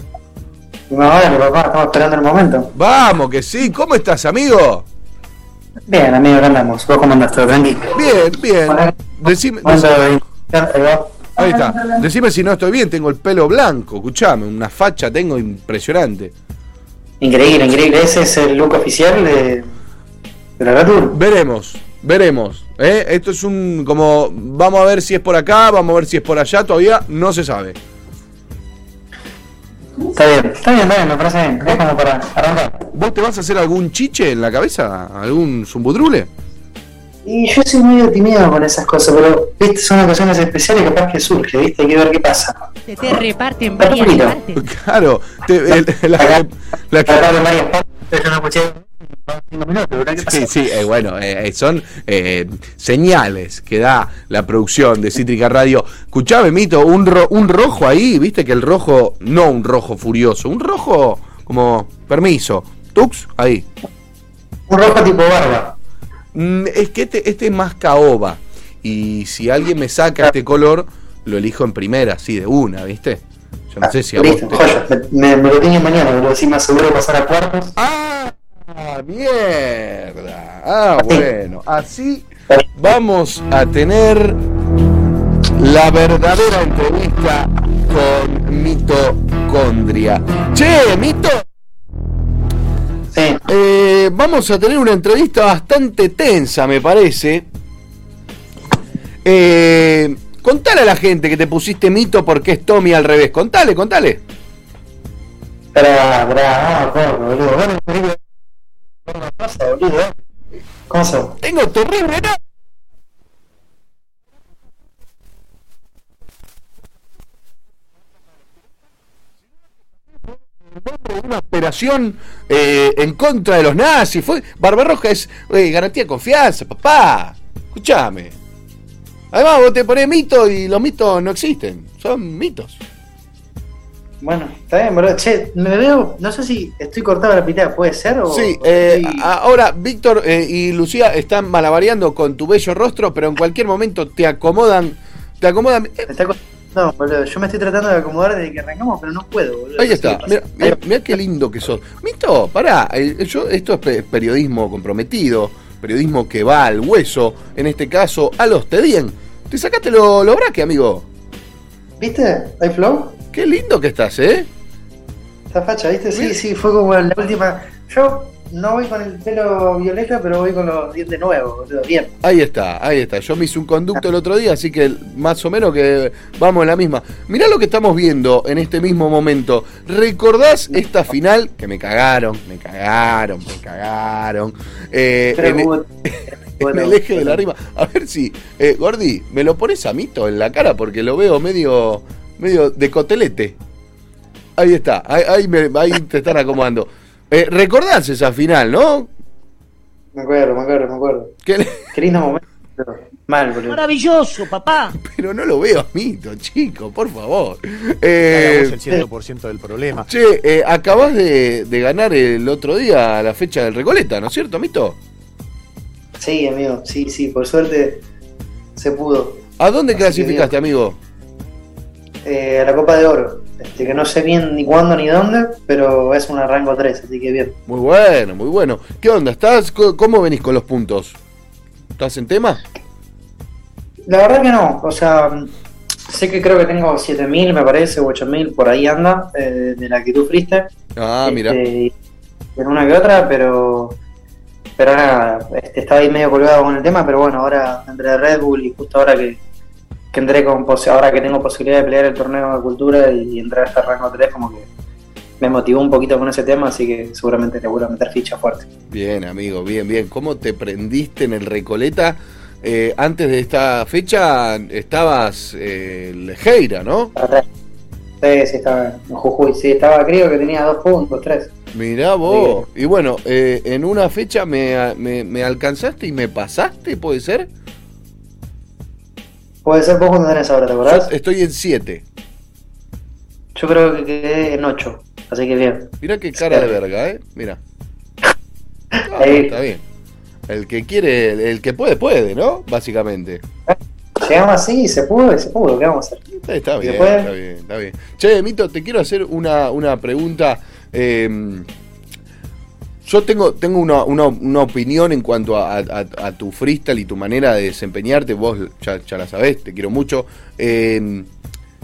No, bueno, papá, estamos esperando el momento. Vamos, que sí. ¿Cómo estás, amigo? Bien, amigo, acá andamos. ¿Vos cómo andás? ¿Todo tranquilo? Bien, bien. Decime, Momento decime- de- ahí está. Decime si no estoy bien, tengo el pelo blanco, escuchame, una facha tengo impresionante. Increíble, increíble. Ese es el look oficial de, de la. Veremos, veremos. ¿eh? Esto es un como, vamos a ver si es por acá, vamos a ver si es por allá, todavía no se sabe. Está bien, está bien, está bien, me parece bien. Es como para arrancar. ¿Vos te vas a hacer algún chiche en la cabeza? ¿Algún zumbudrule? Y yo soy medio tímido con esas cosas, pero viste, son ocasiones especiales capaz que surge, viste, hay que ver qué pasa. Se te reparte en varias partes. Claro, te- el- la- la- cinco minutos, ¿verdad? ¿Qué Sí, sí, eh, bueno, eh, eh, son eh, señales que da la producción de Cítrica Radio. Escuchame, Mito, un, ro- un rojo ahí, viste que el rojo, no un rojo furioso, un rojo como, permiso, tux, ahí. Un rojo tipo barba. Mm, es que este, este es más caoba. Y si alguien me saca este color, lo elijo en primera, así de una, ¿viste? Yo no sé si a vos Listo, te- joya. Me, me, me lo tiño mañana, pero así más seguro de pasar a cuartos. Ah, mierda. Ah, bueno. Así vamos a tener la verdadera entrevista con mitocondria. Che, Mito. Eh, vamos a tener una entrevista bastante tensa, me parece. Eh, contale a la gente que te pusiste mito porque es Tommy al revés. Contale, contale. Pará, pará, no, corro, boludo. Boludo. ¿Qué pasa, boludo? ¿Cómo sos? Tengo terrible, ¿no? una operación eh, en contra de los nazis. Fue, Barbarroja es eh, garantía de confianza, papá. Escúchame. Además, vos te ponés mito y los mitos no existen. Son mitos. Bueno, está bien, boludo. Che, me veo, no sé si estoy cortado la pitaya, ¿puede ser? O, Sí, o eh, estoy- ahora Víctor eh, y Lucía están malabareando con tu bello rostro, pero en cualquier momento te acomodan. Te acomodan. eh, está No, boludo, yo me estoy tratando de acomodar desde que arrancamos, pero no puedo, boludo. Ahí está. Mira, qué lindo que sos. Mito, pará. eh, Yo, esto es pe- periodismo comprometido. Periodismo que va al hueso. En este caso, a los Tedien. Te sacaste lo, lo braque, amigo. ¿Viste? ¿Hay flow? Qué lindo que estás, ¿eh? Esta facha, ¿viste? Sí, sí, fue como la última. Yo no voy con el pelo violeta, pero voy con los dientes nuevos, boludo. Bien. Ahí está, ahí está. Yo me hice un conducto el otro día, así que más o menos que vamos en la misma. Mirá lo que estamos viendo en este mismo momento. ¿Recordás esta final? Que me cagaron, me cagaron, me cagaron. Eh, Pero en el eje de la rima. A ver si, eh, Gordi, me lo pones a mito en la cara porque lo veo medio, medio de cotelete. Ahí está, ahí, ahí me- ahí te están acomodando. Eh, ¿Recordás esa final, no? Me acuerdo, me acuerdo, me acuerdo. ¿Qué? Qué lindo momento. Mal, boludo. Maravilloso, papá. Pero no lo veo a mito, chico, por favor. Eh, Hagamos el 100% del problema. che, eh, acabás de, de ganar el otro día la fecha del Recoleta, ¿no es cierto, Mito? Sí, amigo, sí, sí, por suerte se pudo. ¿A dónde Así clasificaste, amigo? Eh, a la Copa de Oro. Este, que no sé bien ni cuándo ni dónde, pero es un rango 3, así que bien. Muy bueno, muy bueno. ¿Qué onda? ¿Estás, ¿Cómo venís con los puntos? ¿Estás en tema? La verdad que no, o sea, sé que creo que tengo 7000, me parece, o 8000, por ahí anda, eh, de la actitud freestyle. Ah, mira. Este, en una que otra, pero pero nada, este, estaba ahí medio colgado con el tema, pero bueno, ahora entré a Red Bull y justo ahora que, que entré con ahora que tengo posibilidad de pelear el torneo de cultura y, entrar a este rango 3, como que me motivó un poquito con ese tema, así que seguramente le vuelvo a meter ficha fuerte. Bien, amigo, bien, bien. ¿Cómo te prendiste en el Recoleta? Eh, antes de esta fecha estabas eh, Lejeira, ¿no? Sí, sí, estaba en Jujuy. Sí, estaba, creo que tenía dos puntos, tres. Mirá vos. Y bueno, eh, en una fecha me, me, me alcanzaste y me pasaste, ¿puede ser? Puede ser vos cuando tenés ahora, ¿te acordás? Yo estoy en 7. Yo creo que quedé en 8, así que bien. Mirá qué cara de verga, ¿eh? Mira. Ah, está bien. El que quiere, el que puede, puede, ¿no? Básicamente. Llegamos así, se pudo, se pudo, ¿qué vamos a hacer? Está bien, está bien, está bien. Che, Mito, te quiero hacer una, una pregunta. Eh, yo tengo, tengo una, una, una, opinión en cuanto a, tu freestyle y tu manera de desempeñarte. Vos ya, la sabés, te quiero mucho. Eh,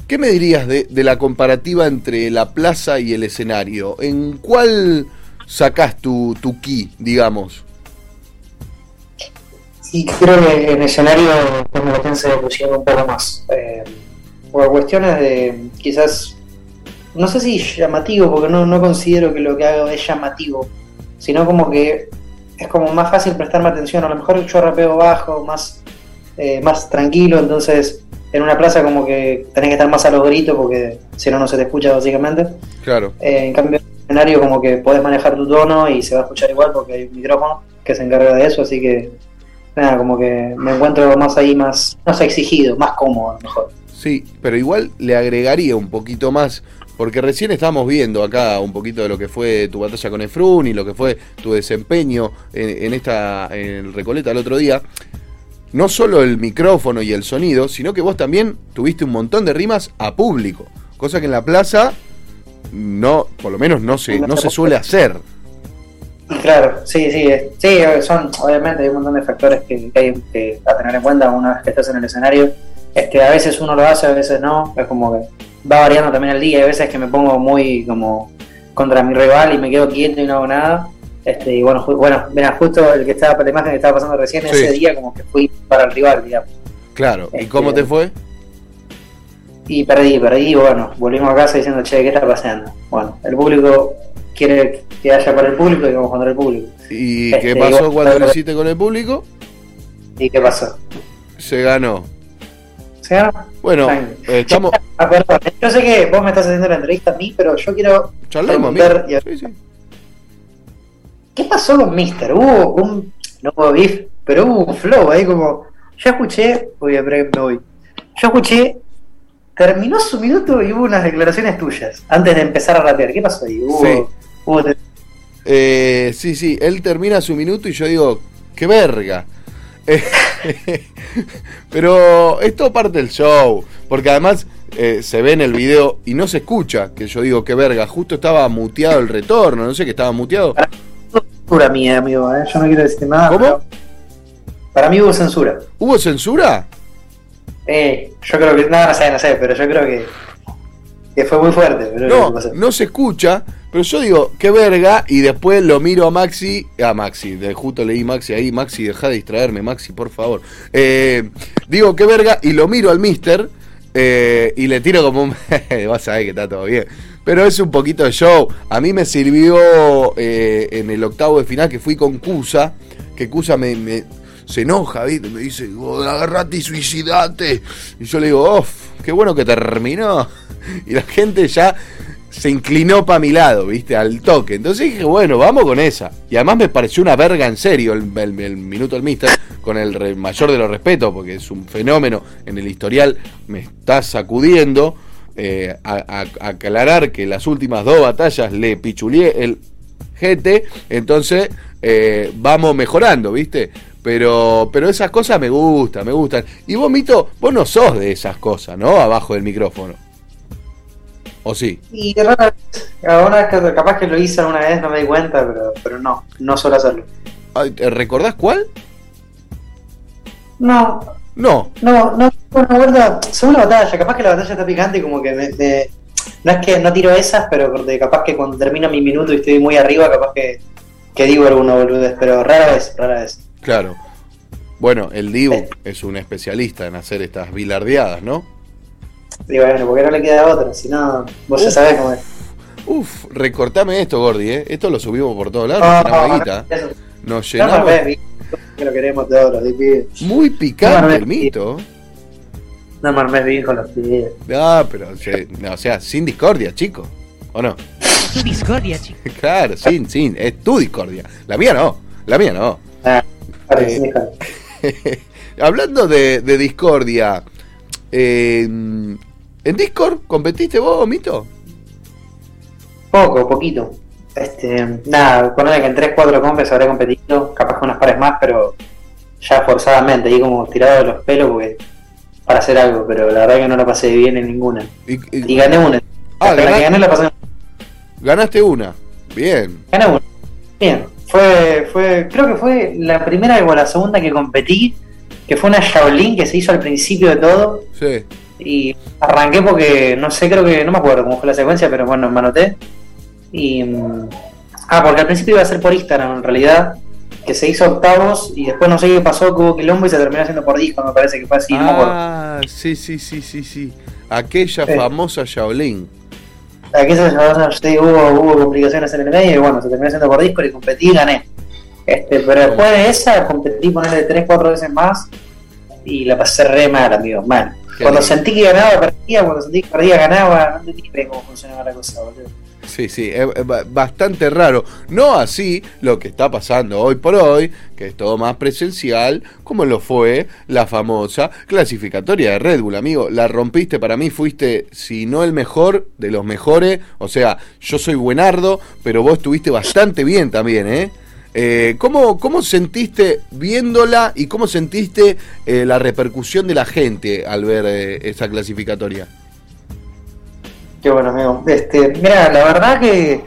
¿Qué me dirías de, la comparativa entre la plaza y el escenario? ¿En cuál sacás tu, tu ki, digamos? Y creo que en escenario como la se pusieron un poco más. Eh, por cuestiones de quizás, no sé si llamativo, porque no, no considero que lo que hago es llamativo, sino como que es como más fácil prestarme atención. A lo mejor yo rapeo bajo, más, eh, más tranquilo, entonces en una plaza como que tenés que estar más a los gritos porque si no, no se te escucha básicamente. Claro. Eh, en cambio, en el escenario como que podés manejar tu tono y se va a escuchar igual porque hay un micrófono que se encarga de eso, así que nada, como que me encuentro más ahí, más, más exigido, más cómodo a lo mejor. Sí, pero igual le agregaría un poquito más, porque recién estamos viendo acá un poquito de lo que fue tu batalla con Efrun y lo que fue tu desempeño en, en esta en el Recoleta el otro día. No solo el micrófono y el sonido, sino que vos también tuviste un montón de rimas a público, cosa que en la plaza no, por lo menos no se, no se suele hacer. Claro, sí, sí, sí, son, obviamente hay un montón de factores que, que hay que a tener en cuenta una vez que estás en el escenario. Este, a veces uno lo hace, a veces no, es como que va variando también el día, hay veces que me pongo muy como contra mi rival y me quedo quieto y no hago nada. Este, y bueno, bueno, mira, justo el que estaba, la imagen que estaba pasando recién, sí. ese día como que fui para el rival, digamos. Claro, ¿y este, cómo te fue? Y perdí, perdí, bueno, volvimos a casa diciendo, che, ¿qué está pasando? Bueno, el público quiere que haya para el público y vamos contra el público. ¿Y este, qué pasó igual, cuando lo hiciste con el público? ¿Y qué pasó? Se ganó. ¿Se ganó? Bueno, eh, estamos. Ah, perdón, yo sé que vos me estás haciendo la entrevista a mí, pero yo quiero. Charlemos, ver, sí, sí. ¿Qué pasó con Mister? Hubo un. No hubo beef, pero hubo un flow ahí como. Yo escuché. Uy, a me voy. Yo escuché. Terminó su minuto y hubo unas declaraciones tuyas antes de empezar a rapear. ¿Qué pasó ahí? Hubo, sí. hubo eh, sí, sí, él termina su minuto y yo digo, qué verga. Pero esto parte del show, porque además eh, se ve en el video y no se escucha que yo digo, qué verga, justo estaba muteado el retorno, no sé que estaba muteado. Censura mía, amigo, ¿eh? yo no quiero decir nada. ¿Cómo? Para mí hubo censura. ¿Hubo censura? Eh, yo creo que, no, no sé, no sé, pero yo creo que, que fue muy fuerte. Pero no, no se escucha, pero yo digo, qué verga, y después lo miro a Maxi, a Maxi, de, justo leí Maxi ahí, Maxi, deja de distraerme, Maxi, por favor. Eh, digo, qué verga, y lo miro al mister, eh, y le tiro como un... vas a ver que está todo bien. Pero es un poquito de show. A mí me sirvió eh, en el octavo de final que fui con Cusa, que Cusa me, me se enoja, ¿viste? Me dice, oh, agarrate y suicidate. Y yo le digo, uff, qué bueno que terminó. Y la gente ya se inclinó para mi lado, ¿viste? Al toque. Entonces dije, bueno, vamos con esa. Y además me pareció una verga en serio el, el, minuto del Mister, con el mayor de los respetos, porque es un fenómeno en el historial, me está sacudiendo. Eh, a, a, aclarar que las últimas dos batallas le pichulié el GT, entonces eh, vamos mejorando, ¿viste? Pero, pero esas cosas me gustan, me gustan. Y vos, Mito, vos no sos de esas cosas, ¿no? Abajo del micrófono. ¿O sí? Y rara ahora capaz que lo hice alguna vez, no me di cuenta, pero, pero no, no suelo hacerlo. ¿Recordás cuál? No. No. No, no, una vuelta, según la batalla, capaz que la batalla está picante y como que me, me, no es que no tiro esas, pero capaz que cuando termina mi minuto y estoy muy arriba, capaz que, que digo alguna boludez, pero rara vez, rara vez. Claro. Bueno, el Dibu eh. es un especialista en hacer estas bilardeadas, ¿no? Y bueno, porque no le queda otra, si no, vos ya sabés cómo es. Uf, recortame esto, Gordi, ¿eh? Esto lo subimos por todos lados, Ah, nos tiramos ah, guita. eso. Nos No llenamos. ves, que lo queremos todos los pibes. Muy picante No el mito. No me armes bien con los pibes. Ah, pero, no, o sea, sin discordia, chico. ¿O no? Tu discordia, chico. Claro, sin, sin. Es tu discordia. La mía no. La mía no. Ah, Eh. Hablando de, de discordia, eh, ¿en Discord competiste vos, Mito? Poco, poquito. Este, nada, ponele que en 3, 4 compes habré competido, capaz con unas pares más, pero ya forzadamente, ahí como tirado de los pelos porque para hacer algo, pero la verdad que no la pasé bien en ninguna. Y, Y gané una. Ah, la que gané la pasé Ganaste una. Bien. Gané una. Bien. Fue, fue, creo que fue la primera o la segunda que competí, que fue una Shaolin que se hizo al principio de todo. Sí. Y arranqué porque, no sé, creo que, no me acuerdo cómo fue la secuencia, pero bueno, me anoté. Y. mm, Ah, porque al principio iba a ser por Instagram en realidad, que se hizo octavos y después no sé qué pasó, que hubo quilombo y se terminó haciendo por disco, me parece que fue así, no me acuerdo. Ah, sí, sí, sí, sí, sí. Aquella Sí. famosa Shaolin. Aquí se sí, hubo, hubo complicaciones en el medio y bueno, se terminó haciendo por Discord y competí y gané. Este, pero después de esa competí ponerle 3, 4 veces más y la pasé re mal, amigo, mal. Qué cuando lindo. sentí que ganaba, perdía, cuando sentí que perdía, ganaba, no entendí cómo funcionaba la cosa, boludo. Sí, sí, es es ba- bastante raro. No así lo que está pasando hoy por hoy, que es todo más presencial, como lo fue la famosa clasificatoria de Red Bull, amigo. La rompiste para mí, fuiste, si no el mejor, de los mejores. O sea, yo soy buenardo, pero vos estuviste bastante bien también, ¿eh? Eh, ¿cómo, ¿Cómo sentiste viéndola y cómo sentiste eh, la repercusión de la gente al ver eh, esa clasificatoria? Qué bueno, amigo. Este, mira, la verdad que,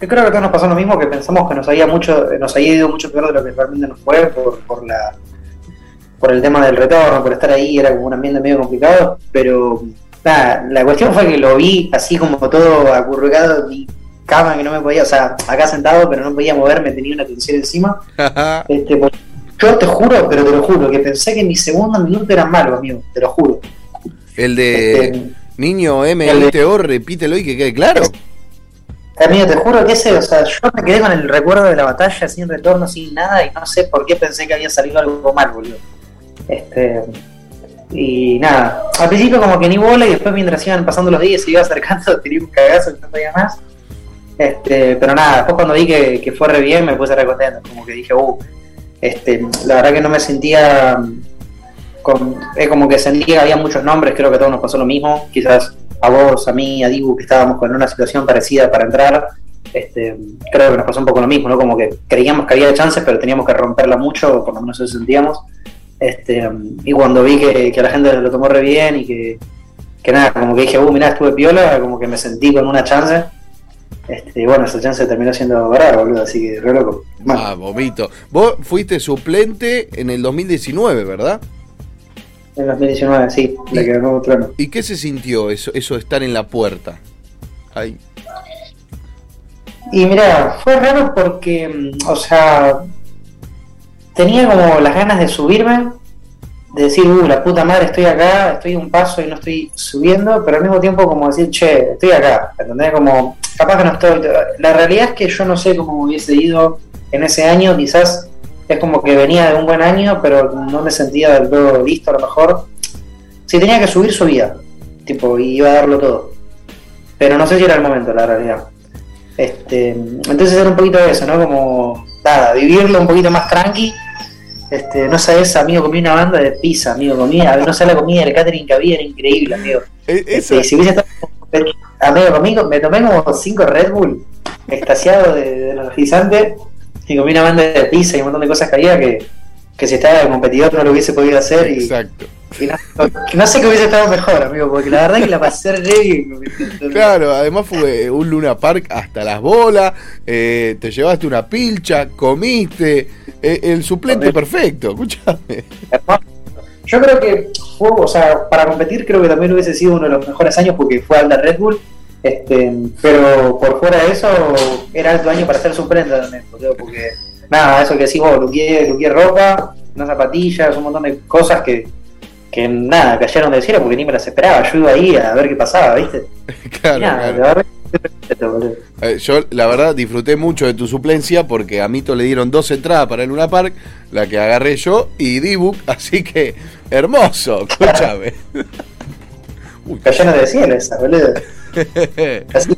que creo que a todos nos pasó lo mismo, que pensamos que nos había mucho, nos había ido mucho peor de lo que realmente nos fue por, por la por el tema del retorno, por estar ahí, era como un ambiente medio complicado, pero nada, la cuestión fue que lo vi así como todo acurrucado mi cama que no me podía, o sea, acá sentado pero no podía moverme, tenía una tensión encima. Este, pues, yo te juro, pero te lo juro, que pensé que mi segundo minuto eran malos, amigo, te lo juro. El de Este, Niño MITO, repítelo y que quede claro. Amigo, te juro que ese, o sea, yo me quedé con el recuerdo de la batalla sin retorno, sin nada, y no sé por qué pensé que había salido algo mal, boludo. Este. Y nada, al principio como que ni bola, y después mientras iban pasando los días se iba acercando, tiré un cagazo que no podía más. Este, pero nada, después cuando vi que, que fue re bien me puse re contento, como que dije, uh, este, la verdad que no me sentía con, es como que sentí que había muchos nombres, creo que a todos nos pasó lo mismo, quizás a vos, a mí, a Dibu, que estábamos con una situación parecida para entrar, este, creo que nos pasó un poco lo mismo, ¿no? Como que creíamos que había chances, pero teníamos que romperla mucho, por lo menos eso sentíamos. Este, y cuando vi que, que la gente lo tomó re bien y que, que nada, como que dije, uh, mirá, estuve piola, como que me sentí con una chance. Este, bueno, esa chance terminó siendo verdad, boludo, así que re loco. Ah, vomito. Vos fuiste suplente en el 2019, ¿verdad? En 2019, sí, le quedó nuevo trono. ¿Y qué se sintió eso, eso de estar en la puerta? Ay, Y mira, fue raro porque, mm, o sea, tenía como las ganas de subirme, de decir, uh, la puta madre, estoy acá, estoy un paso y no estoy subiendo, pero al mismo tiempo como decir, che, estoy acá, ¿entendés? Como, capaz que no estoy. La realidad es que yo no sé cómo hubiese ido en ese año, quizás es como que venía de un buen año, pero no me sentía del todo listo a lo mejor. Si tenía que subir, subía, tipo, y iba a darlo todo. Pero no sé si era el momento, la realidad. Este, entonces era un poquito de eso, ¿no? Como, nada, vivirlo un poquito más tranqui. Este, no sabes, amigo, comí una banda de pizza, amigo, comía, no sé la comida del catering que había, era increíble, amigo. Este, si hubiese estado, amigo, conmigo, me tomé como 5 Red Bull, extasiado de, de energizante, y comí una banda de pizza y un montón de cosas que había que, que si estaba de competidor no lo hubiese podido hacer. Y, Exacto. y no, no sé que hubiese estado mejor, amigo, porque la verdad que la pasé re bien. Claro, además fue un Luna Park hasta las bolas, eh, te llevaste una pilcha, comiste, eh, el suplente perfecto, escúchame. Yo creo que fue, o sea, para competir creo que también hubiese sido uno de los mejores años porque fue alta Red Bull. Este, pero por fuera de eso, era alto año para ser suplente también, boludo, porque nada, eso que decís vos, luquié ropa, unas zapatillas, un montón de cosas que, que nada, cayeron del cielo porque ni me las esperaba. Yo iba ahí a ver qué pasaba, ¿viste? Claro, nada, claro. la verdad Eh, yo, la verdad, disfruté mucho de tu suplencia porque a Mito le dieron dos entradas para el Luna Park, la que agarré yo, y Dibu, así que hermoso, escúchame. Cayendo de cielo esa, boludo. Así,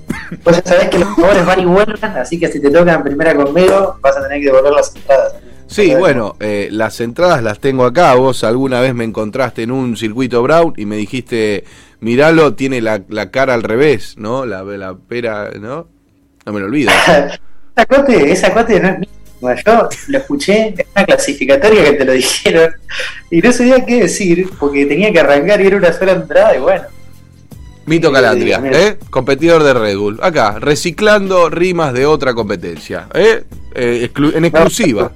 vos ya sabés que los jugadores van y vuelven, así que si te tocan primera conmigo, vas a tener que devolver las entradas. Sí, bueno, eh, las entradas las tengo acá. Vos alguna vez me encontraste en un circuito Brown y me dijiste, miralo, tiene la, la cara al revés, ¿no? La, la pera, ¿no? No me lo olvido. esa cote, esa no es mía. Yo lo escuché en una clasificatoria que te lo dijeron y no sabía qué decir porque tenía que arrancar y era una sola entrada y bueno. Mito Calandria, ¿eh? competidor de Red Bull. Acá, reciclando rimas de otra competencia, ¿eh? eh en exclusiva.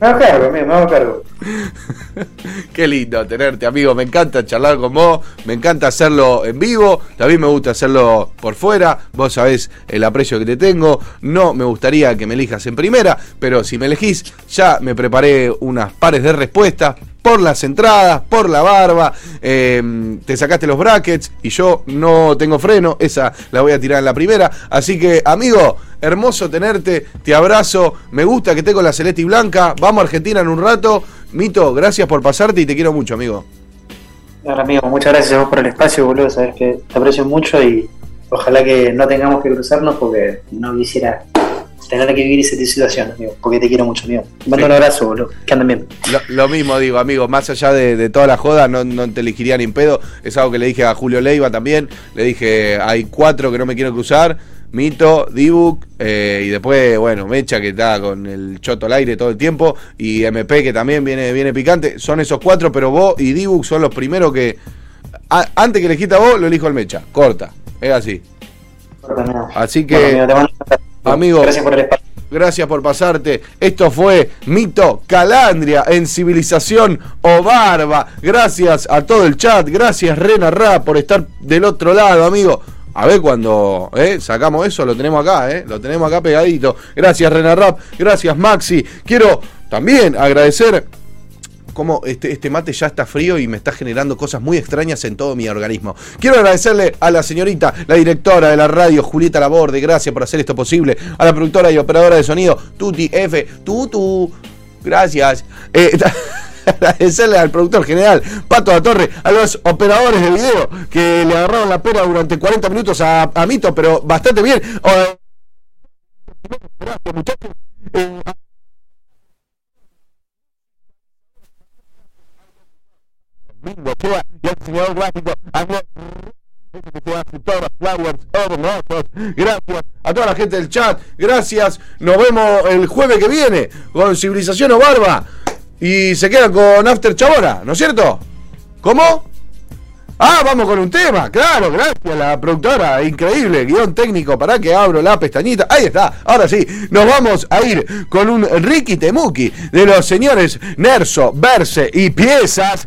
Me hago cargo, me hago cargo. Qué lindo tenerte, amigo. Me encanta charlar con vos, me encanta hacerlo en vivo, también me gusta hacerlo por fuera. Vos sabés el aprecio que te tengo. No me gustaría que me elijas en primera, pero si me elegís, ya me preparé unas pares de respuestas por las entradas, por la barba, eh, te sacaste los brackets y yo no tengo freno, esa la voy a tirar en la primera. Así que, amigo, hermoso tenerte, te abrazo, me gusta que esté con la celeste y blanca, vamos a Argentina en un rato. Mito, gracias por pasarte y te quiero mucho, amigo. Ahora, amigo, muchas gracias a vos por el espacio, boludo, sabes que te aprecio mucho y ojalá que no tengamos que cruzarnos porque no quisiera tener que vivir esa situación, amigo, porque te quiero mucho, amigo. Mando un abrazo, boludo. Que anden bien. Lo, mismo digo, amigo, más allá de, toda la joda, no, te elegiría ni en pedo. Es algo que le dije a Julio Leiva también. Le dije, hay cuatro que no me quiero cruzar. Mito, Dibuk, eh, y después, bueno, Mecha que está con el choto al aire todo el tiempo, y MP que también viene, viene picante. Son esos cuatro, pero vos y Dibuk son los primeros que. antes que le quita vos, lo elijo el Mecha. Corta. Es así. Así que. Amigo, gracias por el espacio. Gracias por pasarte. Esto fue Mito Calandria en Civilización o Barba. Gracias a todo el chat. Gracias Rena Ra por estar del otro lado, amigo. A ver cuando eh, sacamos eso, lo tenemos acá, eh, lo tenemos acá pegadito. Gracias Rena Rap, gracias Maxi. Quiero también agradecer cómo este, este mate ya está frío y me está generando cosas muy extrañas en todo mi organismo. Quiero agradecerle a la señorita, la directora de la radio, Julieta Laborde, gracias por hacer esto posible. A la productora y operadora de sonido, Tuti F, Tutu, gracias. Eh, agradecerle al productor general, Pato La Torre, a los operadores de video que le agarraron la pena durante 40 minutos a, Mito, pero bastante bien. Eh, Y el señor Gracias a toda la gente del chat. Gracias. Nos vemos el jueves que viene con Civilización o Barba. Y se quedan con After Chabona, ¿no es cierto? ¿Cómo? Ah, vamos con un tema, claro, gracias la productora, increíble, guion técnico, para que abro la pestañita. Ahí está, ahora sí, nos vamos a ir con un Ricky Temuki de los señores Nerso, Verse y Piezas.